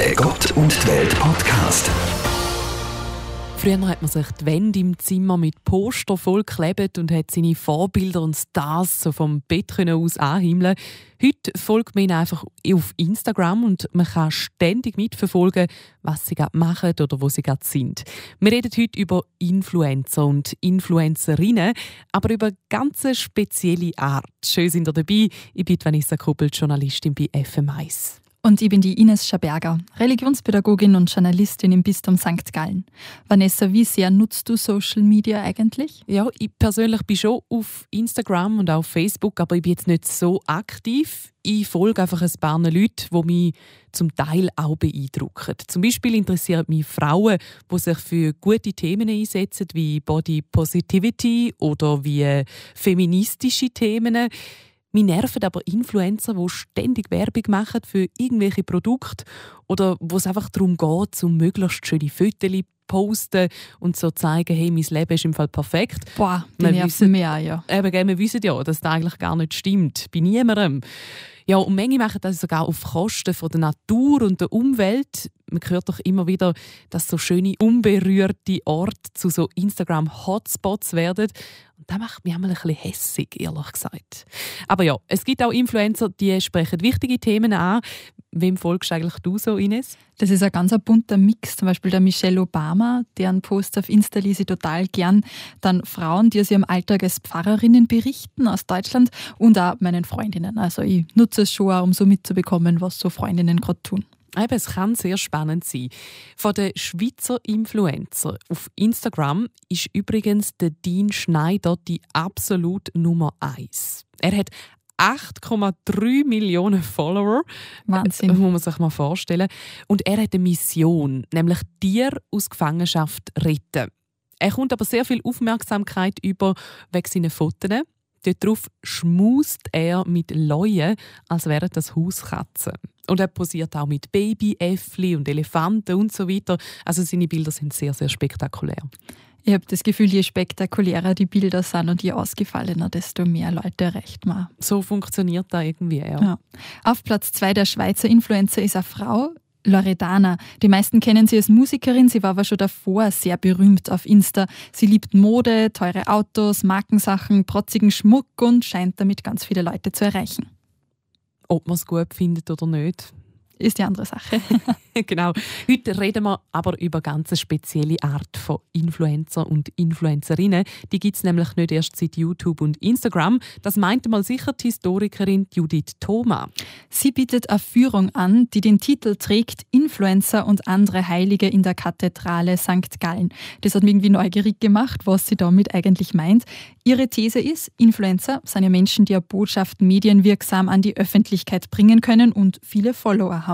Der Gott und die Welt Podcast. Früher hat man sich die Wände im Zimmer mit Poster vollgeklebt und hat seine Vorbilder und Stars so vom Bett aus anhimmeln. Heute folgt man ihnen einfach auf Instagram und man kann ständig mitverfolgen, was sie gerade machen oder wo sie gerade sind. Wir reden heute über Influencer und Influencerinnen, aber über ganz spezielle Art. Schön sind ihr dabei. Ich bin Vanessa Kuppel, Journalistin bei FM1. Und ich bin die Ines Schaberger, Religionspädagogin und Journalistin im Bistum St. Gallen. Vanessa, wie sehr nutzt du Social Media eigentlich? Ja, ich persönlich bin schon auf Instagram und auf Facebook, aber ich bin jetzt nicht so aktiv. Ich folge einfach ein paar Leute, die mich zum Teil auch beeindrucken. Zum Beispiel interessieren mich Frauen, die sich für gute Themen einsetzen, wie Body Positivity oder wie feministische Themen. Mir nerven aber Influencer, die ständig Werbung machen für irgendwelche Produkte oder wo es einfach darum geht, um möglichst schöne Fotos posten und so zeigen, hey, mein Leben ist im Fall perfekt. Boah, die wir nerven mehr, ja. Eben, wir wissen ja, dass das eigentlich gar nicht stimmt. Bei niemandem. Ja, und manche machen das sogar auf Kosten von der Natur und der Umwelt. Man hört doch immer wieder, dass so schöne, unberührte Orte zu so Instagram-Hotspots werden. Und das macht mich einmal ein bisschen hässig, ehrlich gesagt. Aber ja, es gibt auch Influencer, die sprechen wichtige Themen an. Wem folgst eigentlich du so, Ines? Das ist ein ganz bunter Mix. Zum Beispiel der Michelle Obama, deren Post auf Insta lese ich total gern. Dann Frauen, die aus ihrem Alltag als Pfarrerinnen berichten aus Deutschland und auch meinen Freundinnen. Also ich nutze es schon auch, um so mitzubekommen, was so Freundinnen gerade tun. Eben, es kann sehr spannend sein. Von den Schweizer Influencer auf Instagram ist übrigens der Dean Schneider die absolut Nummer eins. Er hat 8,3 Millionen Follower. Wahnsinn. Das muss man sich mal vorstellen. Und er hat eine Mission, nämlich Tiere aus Gefangenschaft retten. Er kommt aber sehr viel Aufmerksamkeit über wegen seiner Fotos. Darauf schmust er mit Leuen, als wären das Hauskatzen. Und er posiert auch mit Babyäffli und Elefanten und so weiter. Also seine Bilder sind sehr, sehr spektakulär. Ich habe das Gefühl, je spektakulärer die Bilder sind und je ausgefallener, desto mehr Leute erreicht man. So funktioniert da irgendwie, ja. ja. Auf Platz zwei der Schweizer Influencer ist eine Frau, Loredana. Die meisten kennen sie als Musikerin, sie war aber schon davor sehr berühmt auf Insta. Sie liebt Mode, teure Autos, Markensachen, protzigen Schmuck und scheint damit ganz viele Leute zu erreichen. Ob man es gut findet oder nicht, ist die andere Sache. genau. Heute reden wir aber über eine ganz spezielle Art von Influencer und Influencerinnen. Die gibt es nämlich nicht erst seit YouTube und Instagram. Das meinte mal sicher die Historikerin Judith Thoma. Sie bietet eine Führung an, die den Titel trägt Influencer und andere Heilige in der Kathedrale St. Gallen. Das hat mich irgendwie neugierig gemacht, was sie damit eigentlich meint. Ihre These ist, Influencer sind ja Menschen, die eine Botschaft medienwirksam an die Öffentlichkeit bringen können und viele Follower haben.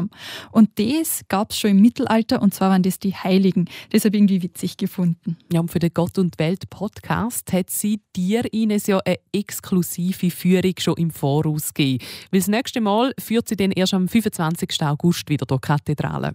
Und das gab es schon im Mittelalter und zwar waren das die Heiligen. Das habe ich irgendwie witzig gefunden. Ja, und für den Gott und Welt Podcast hat sie dir Ines ja eine exklusive Führung schon im Voraus gegeben. Weil das nächste Mal führt sie dann erst am 25. August wieder durch die Kathedrale.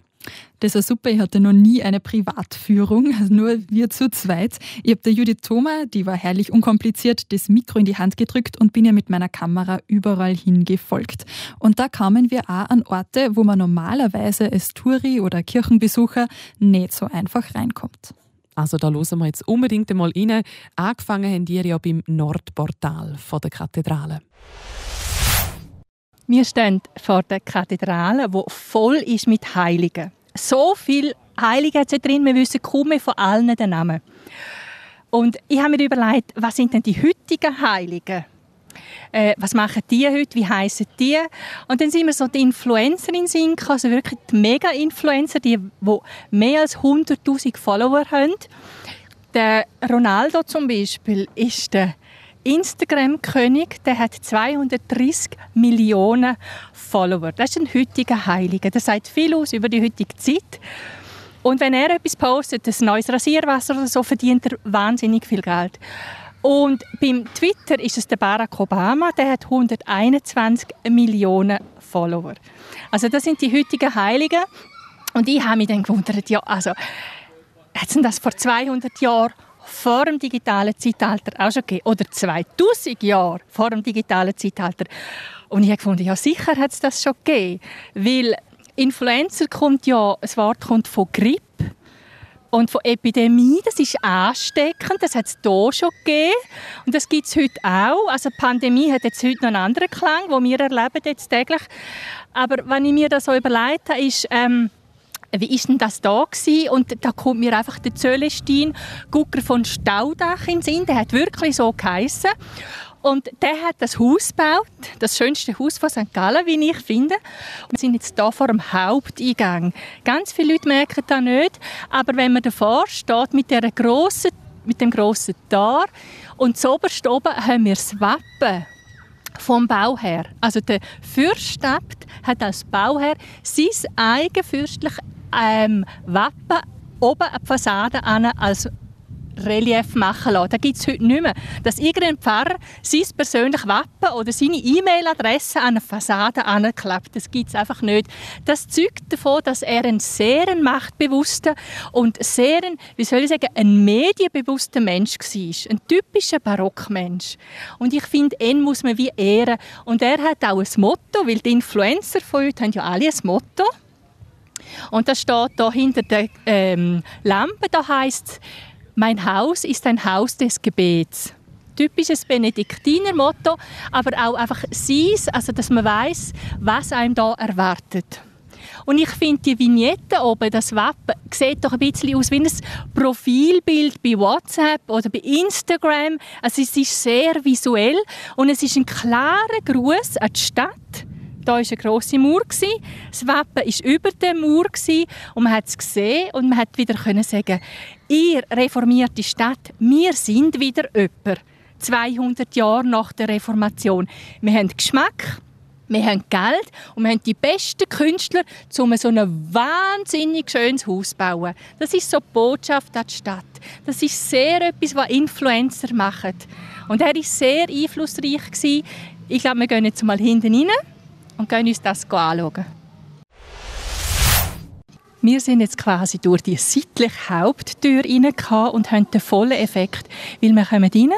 Das war super. Ich hatte noch nie eine Privatführung, also nur wir zu zweit. Ich habe der Judith Thoma, die war herrlich unkompliziert, das Mikro in die Hand gedrückt und bin ihr mit meiner Kamera überall hingefolgt. Und da kamen wir auch an Orte, wo man normalerweise als Touri oder Kirchenbesucher nicht so einfach reinkommt. Also da hören wir jetzt unbedingt einmal rein. Angefangen haben wir ja beim Nordportal der Kathedrale. Wir stehen vor der Kathedrale, die voll ist mit Heiligen. So viel Heilige hat es drin, wir wissen kaum mehr von allen den Namen. Und ich habe mir überlegt, was sind denn die heutigen Heiligen? Äh, was machen die heute? Wie heißen die? Und dann sind wir so die Influencer in Sinn, also wirklich die Mega-Influencer, die, die mehr als 100.000 Follower haben. Der Ronaldo zum Beispiel ist der Instagram-König, der hat 230 Millionen Follower. Das ist ein heutiger Heiliger. Das sagt viel aus über die heutige Zeit. Und wenn er etwas postet, ein neues Rasierwasser oder so, verdient er wahnsinnig viel Geld. Und beim Twitter ist es der Barack Obama, der hat 121 Millionen Follower. Also das sind die heutigen Heiligen. Und ich habe mich dann gewundert, ja, also, hat es das vor 200 Jahren vor dem digitalen Zeitalter auch schon gegeben. Oder 2000 Jahre vor dem digitalen Zeitalter. Und ich habe gefunden, ja sicher hat es das schon gegeben. Weil Influencer kommt ja, das Wort kommt von Grippe und von Epidemie, das ist ansteckend, das hat es hier schon gegeben und das gibt es heute auch. Also die Pandemie hat jetzt heute noch einen anderen Klang, den wir erleben jetzt täglich. Aber wenn ich mir das so überlegt habe, ist, ähm, wie ist denn das da gewesen? Und da kommt mir einfach der Zölestin Gucker von Staudach in den Sinn. Der hat wirklich so geheissen. Und der hat das Haus gebaut, das schönste Haus von St. Gallen, wie ich finde. Wir sind jetzt hier vor dem Haupteingang. Ganz viele Leute merken das nicht, aber wenn man davor steht mit, der grossen, mit dem grossen Tor und zuoberst oben haben wir das Wappen vom Bauherr. Also der Fürstabt hat als Bauherr sein eigen fürstliches ähm, Wappen oben an die Fassade als Relief machen lassen. Das gibt es heute nicht mehr. Dass irgendein Pfarrer sein persönliches Wappen oder seine E-Mail-Adresse an eine Fassade anklappt, das gibt es einfach nicht. Das zeugt davon, dass er ein sehr machtbewusster und sehr, wie soll ich sagen, ein medienbewusster Mensch war. Ein typischer Barockmensch. Und ich finde, ihn muss man wie ehren. Und er hat auch ein Motto, weil die Influencer von heute haben ja alle ein Motto. Und das steht da hinter der ähm, Lampe, da heißt mein Haus ist ein Haus des Gebets. Typisches Benediktinermotto, aber auch einfach sein, also dass man weiß, was einem da erwartet. Und ich finde die Vignette oben, das Wappen, sieht doch ein bisschen aus wie ein Profilbild bei WhatsApp oder bei Instagram. Also es ist sehr visuell und es ist ein klarer Gruß an die Stadt da war eine grosse Mauer. Das Wappen war über der Mauer und man hat es gesehen und man hat wieder sagen, ihr reformierte Stadt, wir sind wieder jemand. 200 Jahre nach der Reformation. Wir haben Geschmack, wir haben Geld und wir haben die besten Künstler, um so ein wahnsinnig schönes Haus zu bauen. Das ist so die Botschaft an die Stadt. Das ist sehr etwas, was Influencer machen. Und er war sehr einflussreich. Ich glaube, wir gehen jetzt mal hinten rein und gehen uns das anschauen. Wir sind jetzt quasi durch die seitliche Haupttür rein und haben den vollen Effekt, weil wir kommen rein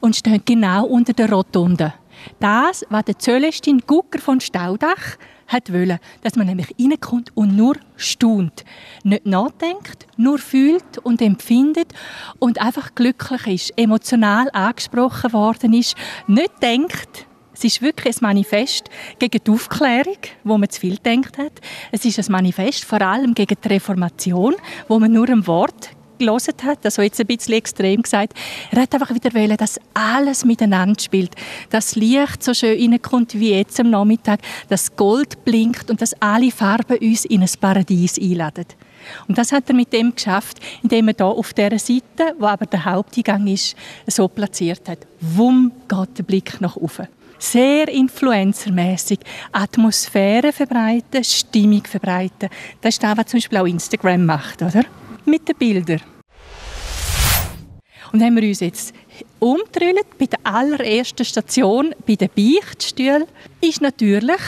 und stehen genau unter der Rotunde. Das, was der Zölestin Gucker von Staudach hat wollen, dass man nämlich reinkommt und nur staunt. Nicht nachdenkt, nur fühlt und empfindet und einfach glücklich ist, emotional angesprochen worden ist, nicht denkt, es ist wirklich ein Manifest gegen die Aufklärung, wo man zu viel denkt hat. Es ist ein Manifest vor allem gegen die Reformation, wo man nur ein Wort gelesen hat, also jetzt ein bisschen extrem gesagt, er hat einfach wieder wollen, dass alles miteinander spielt, dass Licht so schön reinkommt wie jetzt am Nachmittag, dass Gold blinkt und dass alle Farben uns in ein Paradies einladen. Und das hat er mit dem geschafft, indem er da auf der Seite, wo aber der Haupteingang ist, so platziert hat. Wumm geht der Blick nach oben sehr influencermäßig Atmosphäre verbreiten, Stimmung verbreiten. Das ist das, was zum Beispiel auch Instagram macht, oder? Mit den Bildern. Und haben wir uns jetzt umgedreht bei der allerersten Station, bei den Beichtstühlen, ist natürlich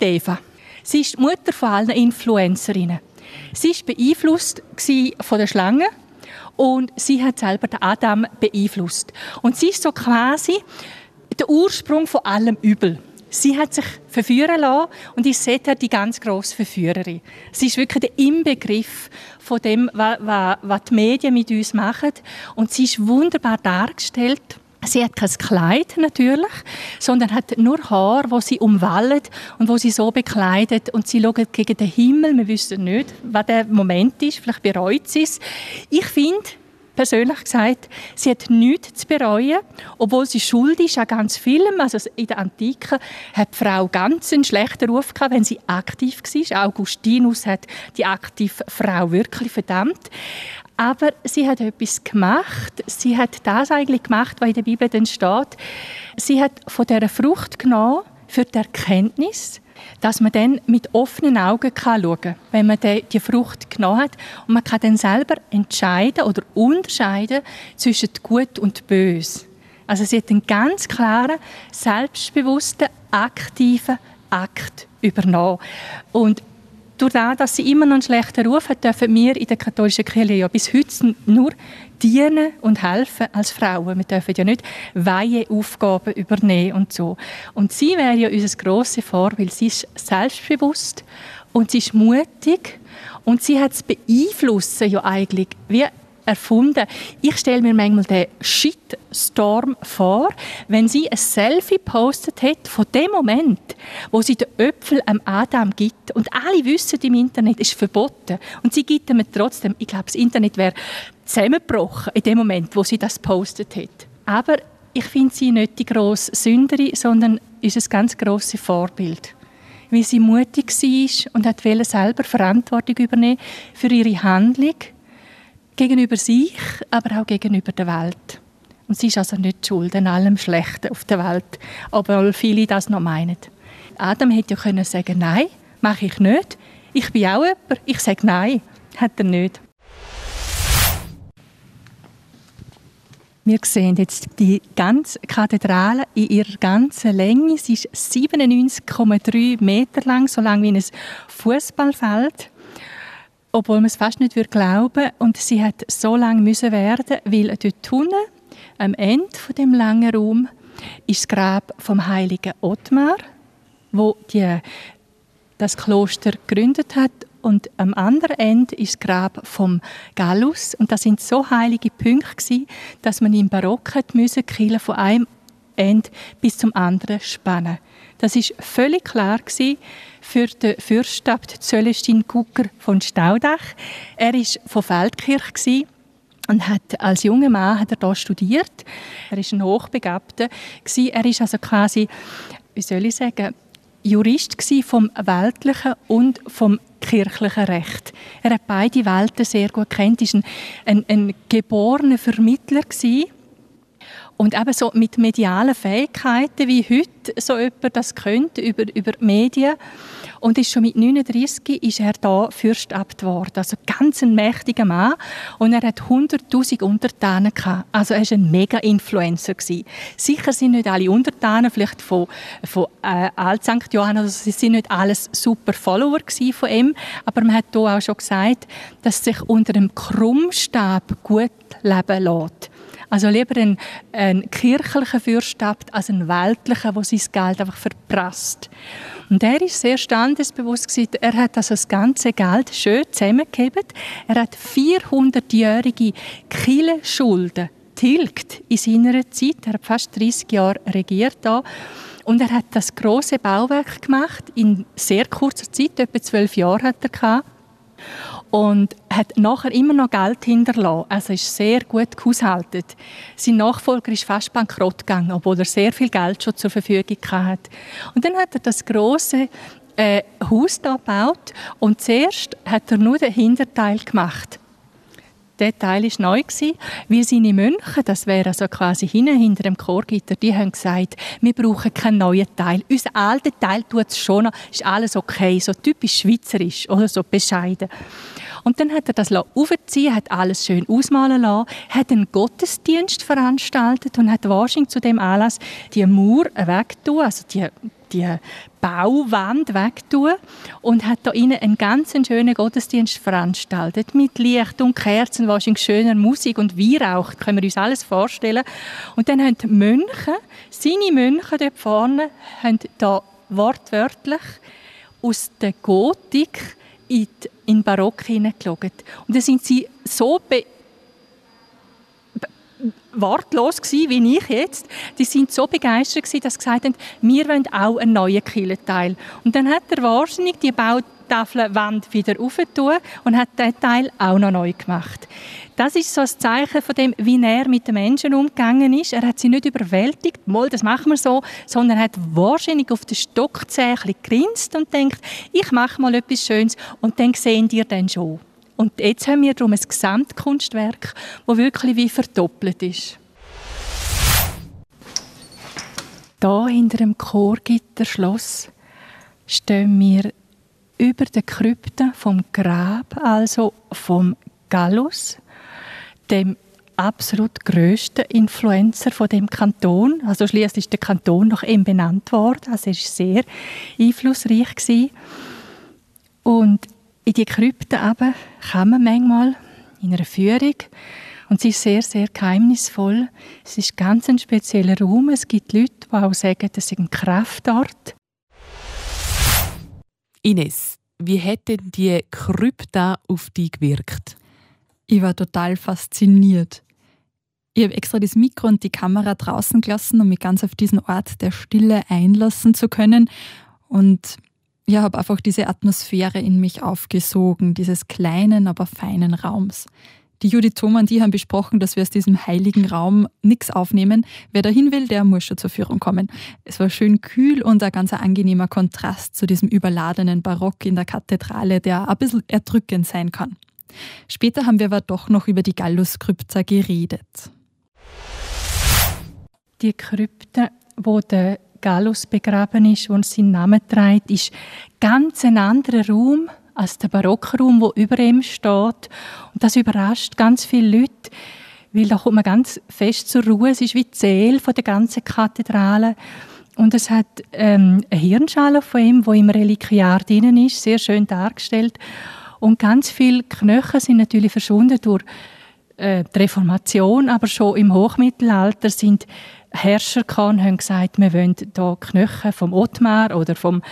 die Eva. Sie ist die Mutter von allen Influencerinnen. Sie war beeinflusst von der Schlange und sie hat selber den Adam beeinflusst. Und sie ist so quasi der Ursprung von allem Übel. Sie hat sich verführen lassen und ist seither die ganz grosse Verführerin. Sie ist wirklich der Inbegriff von dem, was die Medien mit uns machen. Und sie ist wunderbar dargestellt. Sie hat kein Kleid natürlich, sondern hat nur Haar, wo sie umwallet und wo sie so bekleidet und sie schaut gegen den Himmel. Wir wissen nicht, was der Moment ist. Vielleicht bereut sie es. Ich finde, persönlich gesagt, sie hat nichts zu bereuen, obwohl sie schuld ist an ganz vielem. Also in der Antike hat die Frau ganz einen schlechten Ruf gehabt, wenn sie aktiv war. Augustinus hat die aktive Frau wirklich verdammt. Aber sie hat etwas gemacht. Sie hat das eigentlich gemacht, was in der Bibel dann steht. Sie hat von der Frucht genommen für die Erkenntnis, dass man dann mit offenen Augen schauen kann, wenn man die Frucht genommen hat. Und man kann dann selber entscheiden oder unterscheiden zwischen Gut und Böse. Also sie hat einen ganz klaren, selbstbewussten, aktiven Akt übernommen. Und durch das, dass sie immer noch einen schlechten Ruf hat, dürfen wir in der katholischen Kirche ja bis heute nur dienen und helfen als Frauen. Wir dürfen ja nicht Weiheaufgaben übernehmen und so. Und sie wäre ja unser grosses Vorbild. Sie ist selbstbewusst und sie ist mutig und sie hat es beeinflussen ja eigentlich wie erfunden. Ich stelle mir manchmal den Shitstorm vor, wenn sie ein Selfie postet hat von dem Moment, wo sie den Öpfel am Adam gibt und alle wissen im Internet, ist verboten und sie gibt ihm trotzdem. Ich glaube, das Internet wäre zusammengebrochen in dem Moment, wo sie das postet hat. Aber ich finde sie nicht die grosse Sünderin, sondern ist ein ganz grosses Vorbild wie sie mutig war und hat selber Verantwortung übernehmen für ihre Handlung gegenüber sich, aber auch gegenüber der Welt. Und sie ist also nicht schuld an allem Schlechten auf der Welt, obwohl viele das noch meinen. Adam hätte ja können sagen, nein, mache ich nicht. Ich bin auch jemand, ich sage nein. Hat er nicht. Wir sehen jetzt die ganze Kathedrale in ihrer ganzen Länge. Sie ist 97,3 Meter lang, so lang wie ein Fußballfeld. Obwohl man es fast nicht glauben würde. Und sie hat so lange müssen werden, weil dort unten, am Ende von dem langen Raum, ist das Grab vom heiligen Ottmar, wo die, das Kloster gegründet hat und am anderen Ende ist das Grab vom Gallus und das sind so heilige Punkte gewesen, dass man im Barock hat müssen Kille von einem Ende bis zum anderen spannen. Das ist völlig klar für den Fürstabt Zölestin Gucker von Staudach. Er ist von Feldkirch und hat als junger Mann hat er da studiert. Er ist ein Hochbegabter gewesen. Er ist also quasi, wie soll ich sagen, Jurist vom weltlichen und vom kirchlichen Recht. Er hat beide Welten sehr gut kennt, ist ein, ein, ein geborener Vermittler gewesen. Und eben so mit medialen Fähigkeiten, wie heute so jemand das könnte, über, über Medien. Und ist schon mit 39 ist er da Fürstabt geworden. Also ganz ein mächtiger Mann. Und er hat 100'000 Untertanen gehabt. Also er war ein Mega-Influencer. Sicher sind nicht alle Untertanen, vielleicht von, von äh, Alt St. Johann, also sie sind nicht alles super Follower von ihm. Aber man hat hier auch schon gesagt, dass sich unter dem Krummstab gut leben lässt. Also lieber ein, ein kirchlicher Fürstabt als ein weltlicher, der sein Geld einfach verprasst. Und er ist sehr standesbewusst gewesen. Er hat also das ganze Geld schön zusammengegeben. Er hat 400-jährige Kille-Schulden tilgt in seiner Zeit. Er hat fast 30 Jahre regiert da. Und er hat das große Bauwerk gemacht in sehr kurzer Zeit, etwa zwölf Jahre hat er gehabt und hat nachher immer noch Geld hinterlassen. Also ist sehr gut gehaushaltet. Sein Nachfolger ist fast bankrott gegangen, obwohl er sehr viel Geld schon zur Verfügung hatte. Und dann hat er das große äh, Haus da gebaut und zuerst hat er nur den Hinterteil gemacht. Der Teil war neu, wie seine Mönche, das wäre also quasi hinten hinter dem Chorgitter, die haben gesagt, wir brauchen keinen neuen Teil. Unser alter Teil tut es schon ist alles okay, so typisch schweizerisch oder so bescheiden. Und dann hat er das aufziehen, hat alles schön ausmalen lassen, hat einen Gottesdienst veranstaltet und hat wahrscheinlich zu dem Anlass die Mauer wegtun, also die die Bauwand wegtun und hat da innen einen ganz schönen Gottesdienst veranstaltet mit Licht und Kerzen, wahrscheinlich schöner Musik und Weihrauch, können wir uns alles vorstellen. Und dann haben die Mönche, seine Mönche dort vorne, haben da wortwörtlich aus der Gotik in, den Barock hineingeschaut. Und dann sind sie so be wortlos gewesen, wie ich jetzt. Die sind so begeistert gewesen, dass sie gesagt haben, wir wollen auch einen neuen Kielenteil. Und dann hat er wahrscheinlich die Bautafelwand wieder aufgetan und hat den Teil auch noch neu gemacht. Das ist so ein Zeichen von dem, wie er mit den Menschen umgegangen ist. Er hat sie nicht überwältigt, mal, das machen wir so, sondern er hat wahrscheinlich auf den Stockzählen grinst und denkt, ich mache mal etwas Schönes und dann sehen die dann schon. Und jetzt haben wir darum ein Gesamtkunstwerk, das wirklich wie verdoppelt ist. Da hinter dem Chorgitterschloss stehen wir über der Krypte vom Grab, also vom Gallus, dem absolut größten Influencer von dem Kanton. Also schließlich ist der Kanton nach ihm benannt worden. Also er war sehr einflussreich gewesen. Und in die Krypte eben man manchmal in einer Führung und sie ist sehr, sehr geheimnisvoll. Es ist ganz ein spezieller Raum. Es gibt Leute, die auch sagen, das ist ein Kraftort. Ines, wie hat denn die Krypta auf dich gewirkt? Ich war total fasziniert. Ich habe extra das Mikro und die Kamera draußen gelassen, um mich ganz auf diesen Ort der Stille einlassen zu können. Und ich habe einfach diese Atmosphäre in mich aufgesogen, dieses kleinen, aber feinen Raums. Die Judith Thoma und die haben besprochen, dass wir aus diesem heiligen Raum nichts aufnehmen. Wer dahin will, der muss schon zur Führung kommen. Es war schön kühl und ein ganz angenehmer Kontrast zu diesem überladenen Barock in der Kathedrale, der ein bisschen erdrückend sein kann. Später haben wir aber doch noch über die Gallus-Krypta geredet. Die Krypta, wo der Gallus begraben ist, wo seinen Namen trägt, ist ganz ein anderer Raum als der Barockraum, wo über ihm steht. Und das überrascht ganz viele Leute, weil da kommt man ganz fest zur Ruhe. Es ist wie die Seele der ganzen Kathedrale. Und es hat ähm, eine Hirnschale von ihm, wo im Reliquiar drinnen ist, sehr schön dargestellt. Und ganz viele Knochen sind natürlich verschwunden durch äh, die Reformation, aber schon im Hochmittelalter sind Herrscher gekommen, haben gesagt, wir wollen hier Knochen vom Ottmar oder vom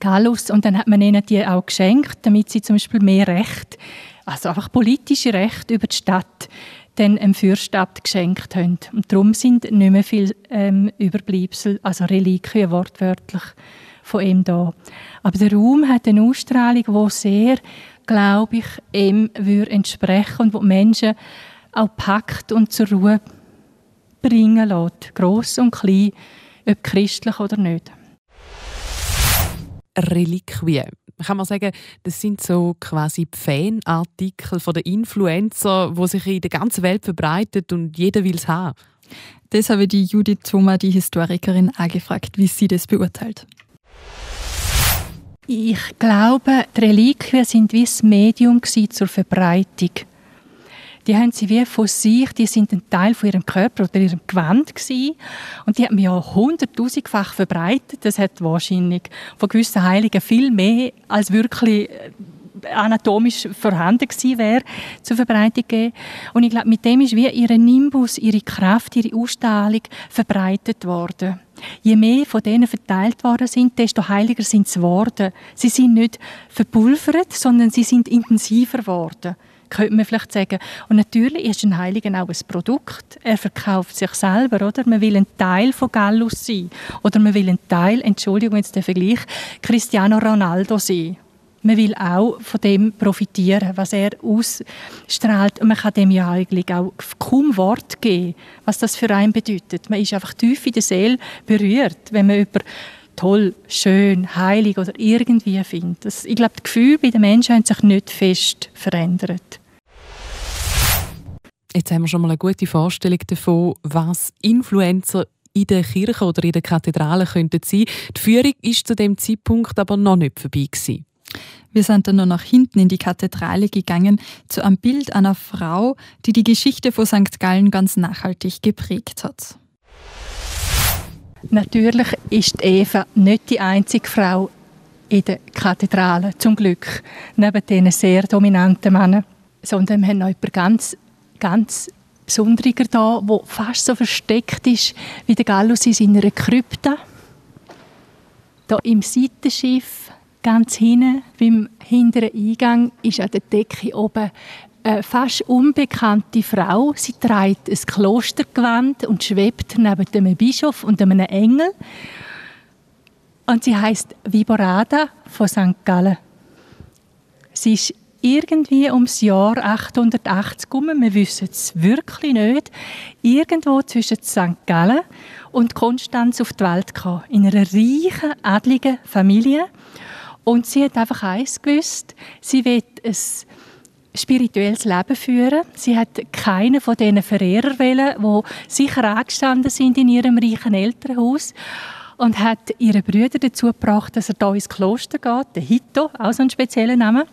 Gallus und dann hat man ihnen die auch geschenkt, damit sie zum Beispiel mehr Recht, also einfach politische Recht über die Stadt dann dem Fürstabt geschenkt haben. Und darum sind nicht mehr viele ähm, Überbleibsel, also Reliquien wortwörtlich von ihm da. Aber der Raum hat eine Ausstrahlung, die sehr glaube ich, ihm würde entsprechen und wo die Menschen auch packt und zur Ruhe bringen lässt. Gross und klein, ob christlich oder nicht. Reliquien. Kann man sagen, das sind so quasi Fanartikel von den Influencer, wo sich in der ganzen Welt verbreitet und jeder will es haben. Das habe ich die Judith Thoma, die Historikerin, auch gefragt, wie sie das beurteilt. Ich glaube, die Reliquien sind wie das Medium zur Verbreitung. Die haben sie wie von sich, die sind ein Teil von ihrem Körper oder ihrem Gewand gewesen. Und die haben ja hunderttausendfach verbreitet. Das hat wahrscheinlich von gewissen Heiligen viel mehr als wirklich äh, anatomisch vorhanden gewesen wäre, zur Verbreitung gegeben. Und ich glaube, mit dem ist wie ihre Nimbus, ihre Kraft, ihre Ausstrahlung verbreitet worden. Je mehr von denen verteilt worden sind, desto heiliger sind sie geworden. Sie sind nicht verpulvert, sondern sie sind intensiver geworden könnte man vielleicht sagen. Und natürlich ist ein Heiliger auch ein Produkt. Er verkauft sich selber, oder? Man will ein Teil von Gallus sein. Oder man will ein Teil, Entschuldigung, jetzt der Vergleich, Cristiano Ronaldo sein. Man will auch von dem profitieren, was er ausstrahlt. Und man kann dem ja eigentlich auch kaum Wort geben, was das für einen bedeutet. Man ist einfach tief in der Seele berührt, wenn man über toll, schön, heilig oder irgendwie findet. Ich glaube, das Gefühl bei den Menschen hat sich nicht fest verändert. Jetzt haben wir schon mal eine gute Vorstellung davon, was Influencer in der Kirche oder in der Kathedrale könnten sein. Die Führung ist zu dem Zeitpunkt aber noch nicht vorbei gewesen. Wir sind dann noch nach hinten in die Kathedrale gegangen, zu einem Bild einer Frau, die die Geschichte von St. Gallen ganz nachhaltig geprägt hat. Natürlich ist Eva nicht die einzige Frau in der Kathedrale, zum Glück, neben diesen sehr dominanten Männern, sondern wir haben noch jemanden ganz, ganz Besonderer da, der fast so versteckt ist wie der Gallus in seiner Krypta. Hier im Seitenschiff Ganz hinten, beim hinteren Eingang, ist an der Decke oben eine fast unbekannte Frau. Sie trägt ein Klostergewand und schwebt neben einem Bischof und einem Engel. Und sie heißt Viborada von St. Gallen. Sie ist irgendwie ums Jahr 880 herum, wir wissen es wirklich nicht, irgendwo zwischen St. Gallen und Konstanz auf die Welt gekommen. In einer reichen, adligen Familie. Und sie hat einfach eins gewusst, sie will ein spirituelles Leben führen. Sie hat keine von diesen Verehrern wählen, die sicher angestanden sind in ihrem reichen Elternhaus und hat ihre Brüder dazu gebracht, dass er da ins Kloster geht, der Hito, auch so ein spezieller Name.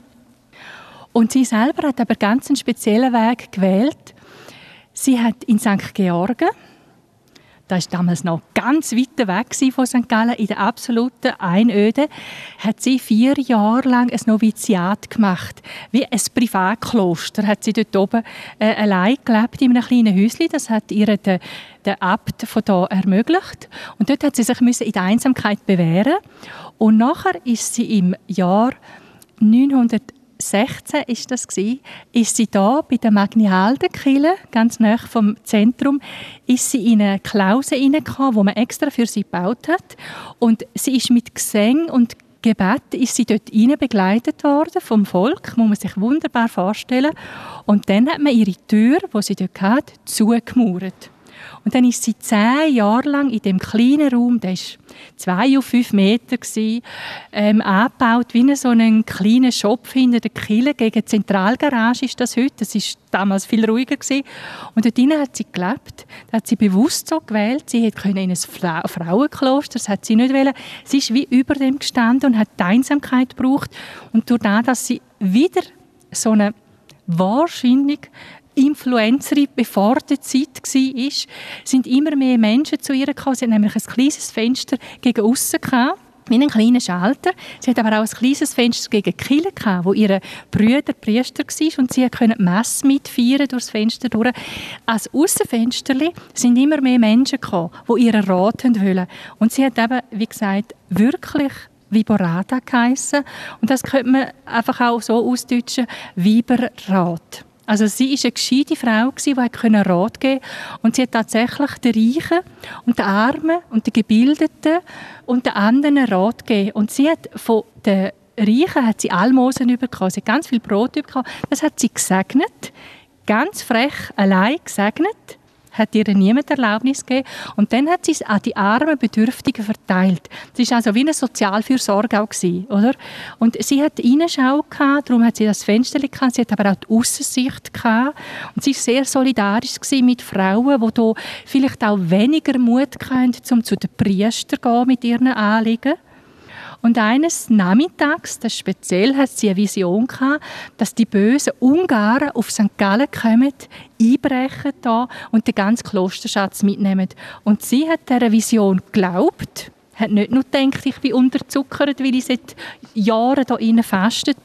Und sie selber hat aber ganz einen speziellen Weg gewählt. Sie hat in St. Georgen das war damals noch ganz weit weg von St. Gallen, in der absoluten Einöde, hat sie vier Jahre lang ein Noviziat gemacht. Wie ein Privatkloster hat sie dort oben äh, allein gelebt, in einem kleinen Häuschen. Das hat ihr der, der Abt von da ermöglicht. Und dort hat sie sich in der Einsamkeit bewähren Und nachher ist sie im Jahr 1916 ist das gewesen, ist sie da bei der Magnihaldenkille, ganz nah vom Zentrum, ist sie in eine Klause hineingekommen, wo man extra für sie gebaut hat. Und sie ist mit Gesang und Gebet ist sie dort hinein begleitet worden vom Volk, muss man sich wunderbar vorstellen. Und dann hat man ihre Tür, wo sie dort hat, zugemauert. Und dann ist sie zehn Jahre lang in dem kleinen Raum, der war zwei auf fünf Meter, gewesen, ähm, angebaut, wie so einen kleinen Shop hinter der Kille. Gegen die Zentralgarage ist das heute. Das ist damals viel ruhiger gewesen. Und dort hat sie gelebt. Da hat sie bewusst so gewählt. Sie hätte in ein Fra Frauenkloster, das hat sie nicht wollen. Sie ist wie über dem gestanden und hat die Einsamkeit gebraucht. Und durch das, dass sie wieder so eine wahrscheinlich Influencerin, bevor die Zeit war, sind immer mehr Menschen zu ihr gekommen. Sie hat nämlich ein kleines Fenster gegen aussen gehabt wie einen kleinen Schalter. Sie hat aber auch ein kleines Fenster gegen Kirche gehabt, wo ihre Brüder Priester war und sie konnten die Messe mitfeiern durch das Fenster durch. Als Aussenfenster sind immer mehr Menschen gekommen, die ihren Rat wollen. Und sie hat eben, wie gesagt, wirklich Viborata geheissen. Und das könnte man einfach auch so ausdeutschen, Weiberrat. Also sie war eine gescheite Frau, die Rat geben konnte. Und sie hat tatsächlich den Reichen und den Armen und den Gebildeten und den anderen Rat gegeben. Und sie hat von den Reichen hat sie Almosen bekommen. Sie hat ganz viel Brot bekommen. Das hat sie gesegnet. Ganz frech allein gesegnet hat ihr niemand Erlaubnis gegeben. Und dann hat sie es an die armen Bedürftigen verteilt. Das war also wie eine Sozialfürsorge auch gewesen, oder? Und sie hat Innenschau gehabt, darum hat sie das Fenster gehabt, sie hat aber auch die Aussicht gehabt. Und sie war sehr solidarisch mit Frauen, die hier vielleicht auch weniger Mut hatten, um zu den Priestern zu gehen mit ihren Anliegen. Und eines Nachmittags, das speziell, hat sie eine Vision gehabt, dass die bösen Ungarn auf St. Gallen kommen, einbrechen da und den ganzen Klosterschatz mitnehmen. Und sie hat dieser Vision geglaubt hat nicht nur gedacht, ich bin unterzuckert, weil ich seit Jahren hier innen faste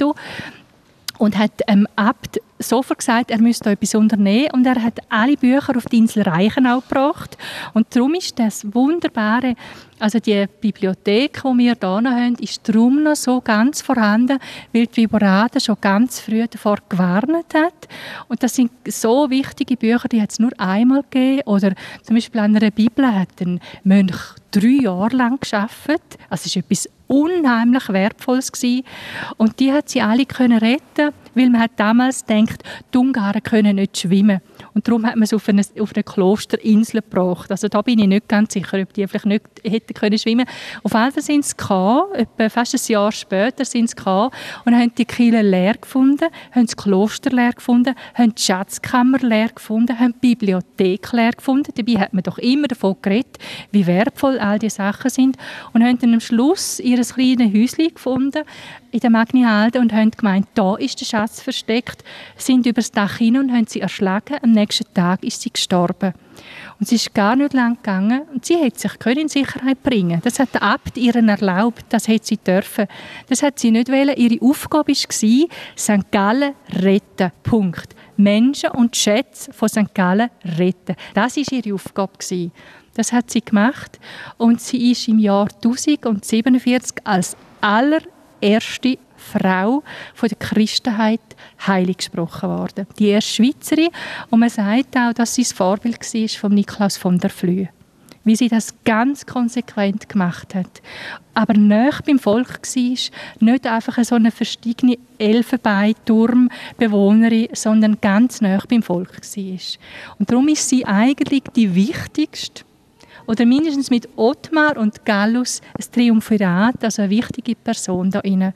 und hat dem Abt sofort gesagt, er müsste etwas unternehmen. Und er hat alle Bücher auf die Insel Reichenau gebracht. Und darum ist das wunderbare, also die Bibliothek, die wir hier haben, ist darum noch so ganz vorhanden, weil die Viborade schon ganz früh davor gewarnt hat. Und das sind so wichtige Bücher, die es nur einmal gegeben. Oder zum Beispiel an einer Bibel hat ein Mönch drei Jahre lang geschafft. Also es ist etwas unheimlich Wertvolles gewesen. und die hat sie alle können retten, weil man hat damals denkt, die Ungarn können nicht schwimmen und darum hat man es auf eine, auf eine Klosterinsel gebracht. Also da bin ich nicht ganz sicher, ob die vielleicht nicht hätten können schwimmen. Auf jeden Fall sind sie gekommen, fast ein Jahr später sind sie gekommen und haben die Kiele leer gefunden, haben das Kloster leer gefunden, haben die Schatzkammer leer gefunden, haben die Bibliothek leer gefunden. Dabei hat man doch immer davon geredet, wie wertvoll all diese Sachen sind und haben dann am Schluss ihr kleines Häuschen gefunden in der Magni Halde und haben gemeint, da ist der Schatz versteckt, sind übers Dach hin und haben sie erschlagen. Am nächsten Tag ist sie gestorben. Und sie ist gar nicht lang gegangen und sie hat sich in Sicherheit bringen. Das hat der Abt ihren erlaubt, das hat sie dürfen. Das hat sie nicht wollen. Ihre Aufgabe war, St. Gallen retten. Punkt. Menschen und Schätze von St. Gallen retten. Das war ihre Aufgabe. Das hat sie gemacht und sie ist im Jahr 1047 als allererste Frau von der Christenheit heilig gesprochen worden. Die erste Schweizerin. Und man sagt auch, dass sie das Vorbild war von Niklas von der Flühe wie sie das ganz konsequent gemacht hat. Aber nicht beim Volk war, nicht einfach so eine verstiegene Elfenbeinturmbewohnerin, sondern ganz nah beim Volk war. Und darum ist sie eigentlich die wichtigste oder mindestens mit Ottmar und Gallus ein Triumphirat, also eine wichtige Person da inne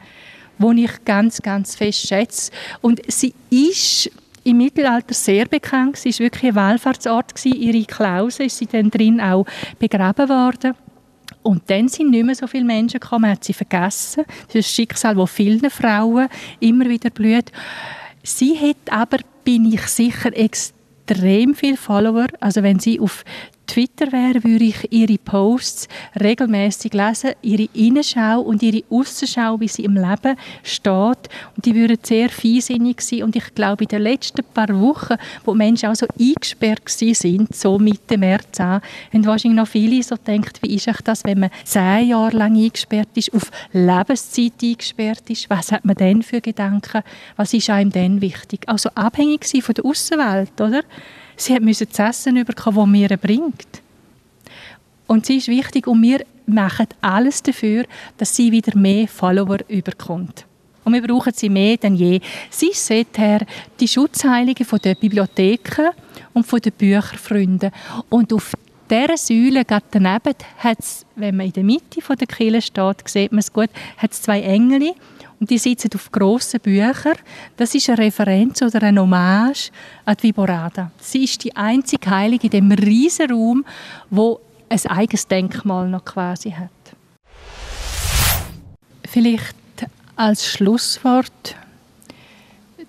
wo ich ganz, ganz fest schätze. Und sie ist im Mittelalter sehr bekannt. Sie war wirklich ein Wallfahrtsort. Gewesen. Ihre Klause ist sie dann drin auch begraben worden. Und dann sind nicht mehr so viele Menschen gekommen, man hat sie vergessen. Das ist ein Schicksal, das vielen Frauen immer wieder blüht. Sie hat aber, bin ich sicher, extrem viele Follower. Also wenn Sie auf Twitter wäre, würde ich ihre Posts regelmäßig lesen, ihre Innenschau und ihre Aussenschau, wie sie im Leben steht. Und die würden sehr feinsinnig sein. Und ich glaube, in den letzten paar Wochen, wo Menschen auch so eingesperrt sind, so Mitte März an, haben wahrscheinlich noch viele so gedacht, wie ist das, wenn man zehn Jahre lang eingesperrt ist, auf Lebenszeit eingesperrt ist, was hat man denn für Gedanken, was ist einem denn wichtig? Also abhängig von der Außenwelt, oder? Sie musste das Essen bekommen, das mir bringt. Und sie ist wichtig und wir machen alles dafür, dass sie wieder mehr Follower überkommt. Und wir brauchen sie mehr denn je. Sie ist seither die Schutzheilige von der Bibliotheken und von den Bücherfreunden. Und auf dieser Säule gerade daneben hat es, wenn man in der Mitte der Kille steht, sieht man es gut, hat es zwei Engel und die sitzen auf grossen Büchern. Das ist eine Referenz oder eine Hommage an die Viborada. Sie ist die einzige Heilige in dem riesen Raum, wo ein eigenes Denkmal noch quasi hat. Vielleicht als Schlusswort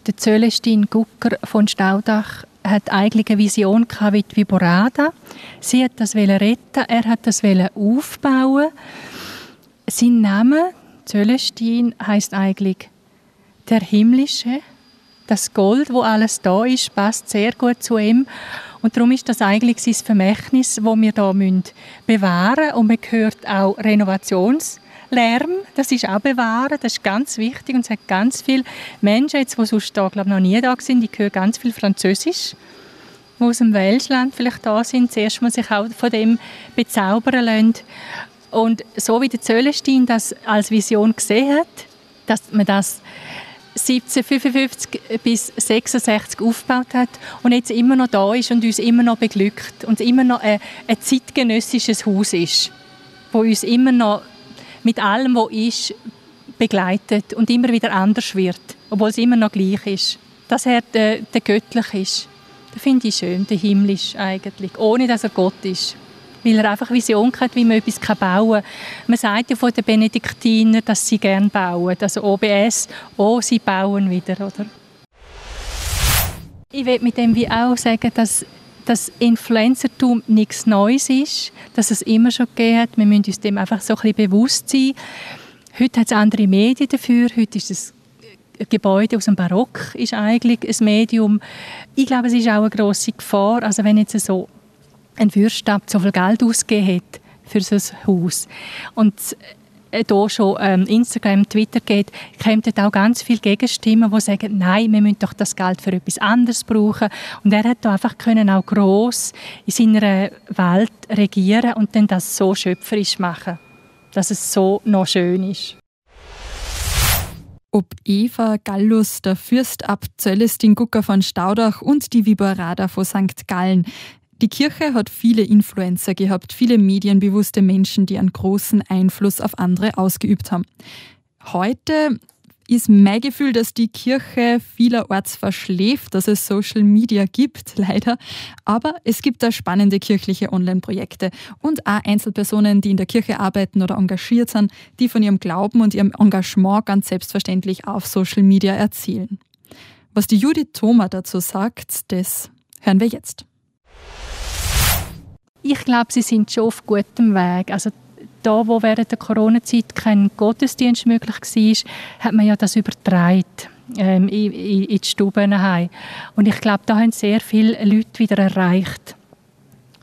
der Celestin Gucker von Staudach hat eigentlich eine Vision wie die Viborada. Sie hat das retten, er hat das aufbauen. Sein Name, Celestin heißt eigentlich der himmlische, das Gold, wo alles da ist, passt sehr gut zu ihm. Und darum ist das eigentlich sein Vermächtnis, wo wir da bewahren müssen. Und man hört auch Renovationslärm, das ist auch bewahren, das ist ganz wichtig. Und es hat ganz viele Menschen, jetzt, die sonst da, glaube noch nie da sind, die hören ganz viel Französisch, die aus dem Welschland vielleicht da sind, zuerst mal sich auch von dem bezaubern lassen. Und so wie der Zöllenstein das als Vision gesehen hat, dass man das 1755 bis 66 aufgebaut hat und jetzt immer noch da ist und uns immer noch beglückt und immer noch ein, ein zeitgenössisches Haus ist, wo uns immer noch mit allem, was ist, begleitet und immer wieder anders wird, obwohl es immer noch gleich ist. Dass er der, der göttlich ist, das finde ich schön, der himmlisch eigentlich, ohne dass er Gott ist weil er einfach Vision hat, wie man etwas bauen kann. Man sagt ja von den Benediktinern, dass sie gerne bauen. Also OBS, oh, sie bauen wieder, oder? Ich will mit dem wie auch sagen, dass das Influencertum nichts Neues ist, dass es immer schon gegeben hat. Wir müssen uns dem einfach so ein bisschen bewusst sein. Heute hat es andere Medien dafür. Heute ist es Gebäude aus dem Barock ist eigentlich ein Medium. Ich glaube, es ist auch eine grosse Gefahr. Also wenn jetzt so ein Fürstadt so viel Geld ausgegeben hat für so ein Haus und äh, da schon ähm, Instagram, Twitter geht, kommen auch ganz viele Gegenstimmen, die sagen, nein, wir müssen doch das Geld für etwas anderes brauchen. Und er hat da einfach können auch gross in seiner Welt regieren und dann das so schöpferisch machen, dass es so noch schön ist. Ob Eva Gallus, der Fürstabt Celestin Gucker von Staudach und die Viborada von St. Gallen die Kirche hat viele Influencer gehabt, viele medienbewusste Menschen, die einen großen Einfluss auf andere ausgeübt haben. Heute ist mein Gefühl, dass die Kirche vielerorts verschläft, dass es Social Media gibt, leider. Aber es gibt da spannende kirchliche Online-Projekte und auch Einzelpersonen, die in der Kirche arbeiten oder engagiert sind, die von ihrem Glauben und ihrem Engagement ganz selbstverständlich auf Social Media erzählen. Was die Judith Thoma dazu sagt, das hören wir jetzt. Ich glaube, sie sind schon auf gutem Weg. Also da, wo während der Corona-Zeit kein Gottesdienst möglich war, hat man ja das übertragen ähm, in, in, die Stuben. Und ich glaube, da haben sehr viele Leute wieder erreicht.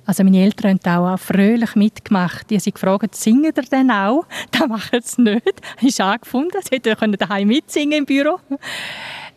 Also meine Eltern haben auch fröhlich mitgemacht. Die sich gefragt, singen ihr denn auch? Das machen sie nicht. Ich habe angefunden, sie hätten daheim mitsingen im Büro.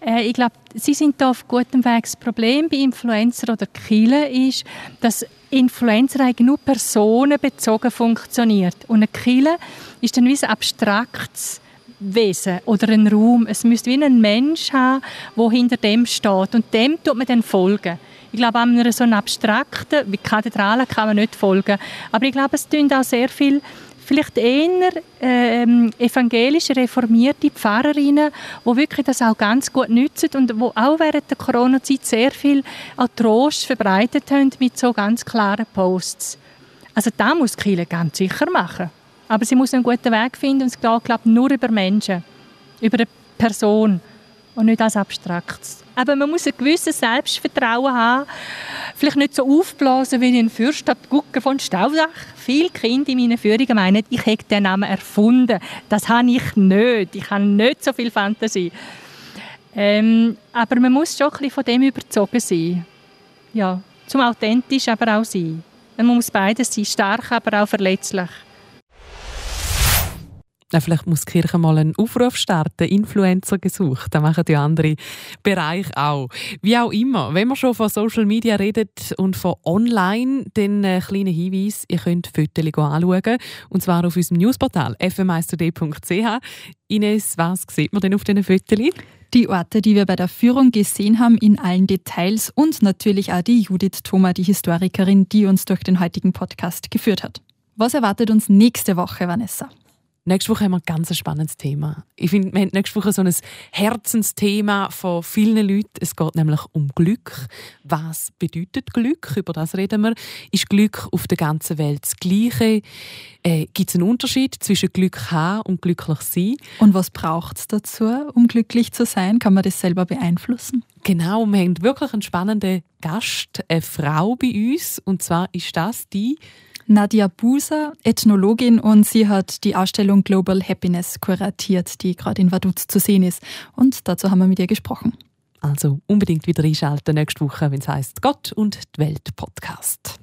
Äh, ich glaube, sie sind da auf gutem Weg. Das Problem bei Influencer oder Kille ist, dass Influencer eigentlich nur personenbezogen funktioniert. Und eine Kille ist dann wie ein abstraktes Wesen oder ein Raum. Es müsste wie ein Mensch haben, der hinter dem steht. Und dem tut man dann folgen. Ich glaube, an einer so abstrakten, wie Kathedrale kann man nicht folgen. Aber ich glaube, es tun auch sehr viel vielleicht eher ähm, evangelische, reformierte Pfarrerinnen, die wirklich das auch ganz gut nutzen und die auch während der Corona-Zeit sehr viel Trost verbreitet haben mit so ganz klaren Posts. Also da muss Kirche ganz sicher machen. Aber sie muss einen guten Weg finden und es geht, glaube nur über Menschen, über eine Person und nicht als Abstraktes. Aber man muss ein gewisses Selbstvertrauen haben, vielleicht nicht so aufblasen wie ein Fürstadt Gucker von Staudach. Viele Kinder in meinen Führungen meinen, ich hätte den Namen erfunden. Das habe ich nicht. Ich habe nicht so viel Fantasie. Ähm, aber man muss schon ein bisschen von dem überzogen sein. Ja, zum authentisch aber auch sein. Man muss beides sein, stark, aber auch verletzlich. Ja, vielleicht muss die Kirche mal einen Aufruf starten, Influencer gesucht. Das machen die anderen Bereiche auch. Wie auch immer, wenn wir schon von Social Media redet und von online, dann ein kleiner Hinweis, ihr könnt Fotos anschauen. Und zwar auf unserem Newsportal fm1.ch. Ines, was sieht man denn auf diesen Fotos? Die Orte, die wir bei der Führung gesehen haben, in allen Details und natürlich auch die Judith Thoma, die Historikerin, die uns durch den heutigen Podcast geführt hat. Was erwartet uns nächste Woche, Vanessa? Nächste Woche haben wir ein ganz spannendes Thema. Ich finde, wir haben nächste Woche so ein Herzensthema von vielen Leuten. Es geht nämlich um Glück. Was bedeutet Glück? Über das reden wir. Ist Glück auf der ganzen Welt das Gleiche? Äh, Gibt es einen Unterschied zwischen Glück haben und glücklich sein? Und was braucht es dazu, um glücklich zu sein? Kann man das selber beeinflussen? Genau, wir haben wirklich einen spannenden Gast, eine Frau bei uns. Und zwar ist das die Nadia Buser, Ethnologin, und sie hat die Ausstellung Global Happiness kuratiert, die gerade in Vaduz zu sehen ist. Und dazu haben wir mit ihr gesprochen. Also unbedingt wieder einschalten nächste Woche, wenn es heißt Gott und die Welt Podcast.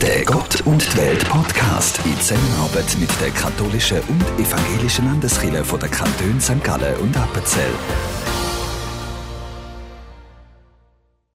Der Gott und die Welt Podcast in Zusammenarbeit mit der katholischen und evangelischen Landeskirche von der Kantone St. Gallen und Appenzell.